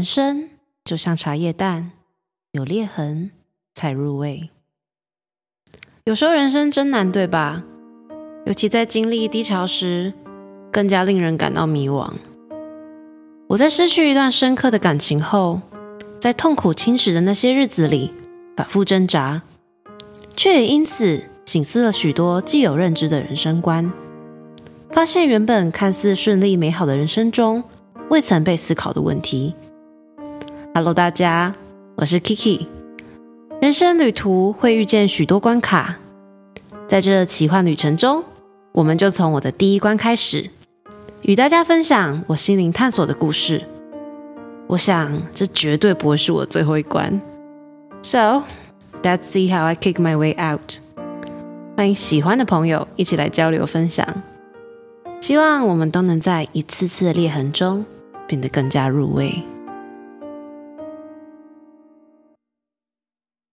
人生就像茶叶蛋，有裂痕才入味。有时候人生真难，对吧？尤其在经历低潮时，更加令人感到迷惘。我在失去一段深刻的感情后，在痛苦侵蚀的那些日子里，反复挣扎，却也因此醒思了许多既有认知的人生观，发现原本看似顺利美好的人生中，未曾被思考的问题。Hello，大家，我是 Kiki。人生旅途会遇见许多关卡，在这奇幻旅程中，我们就从我的第一关开始。与大家分享我心灵探索的故事。我想，这绝对不会是我最后一关。So, let's see how I kick my way out。欢迎喜欢的朋友一起来交流分享。希望我们都能在一次次的裂痕中变得更加入味。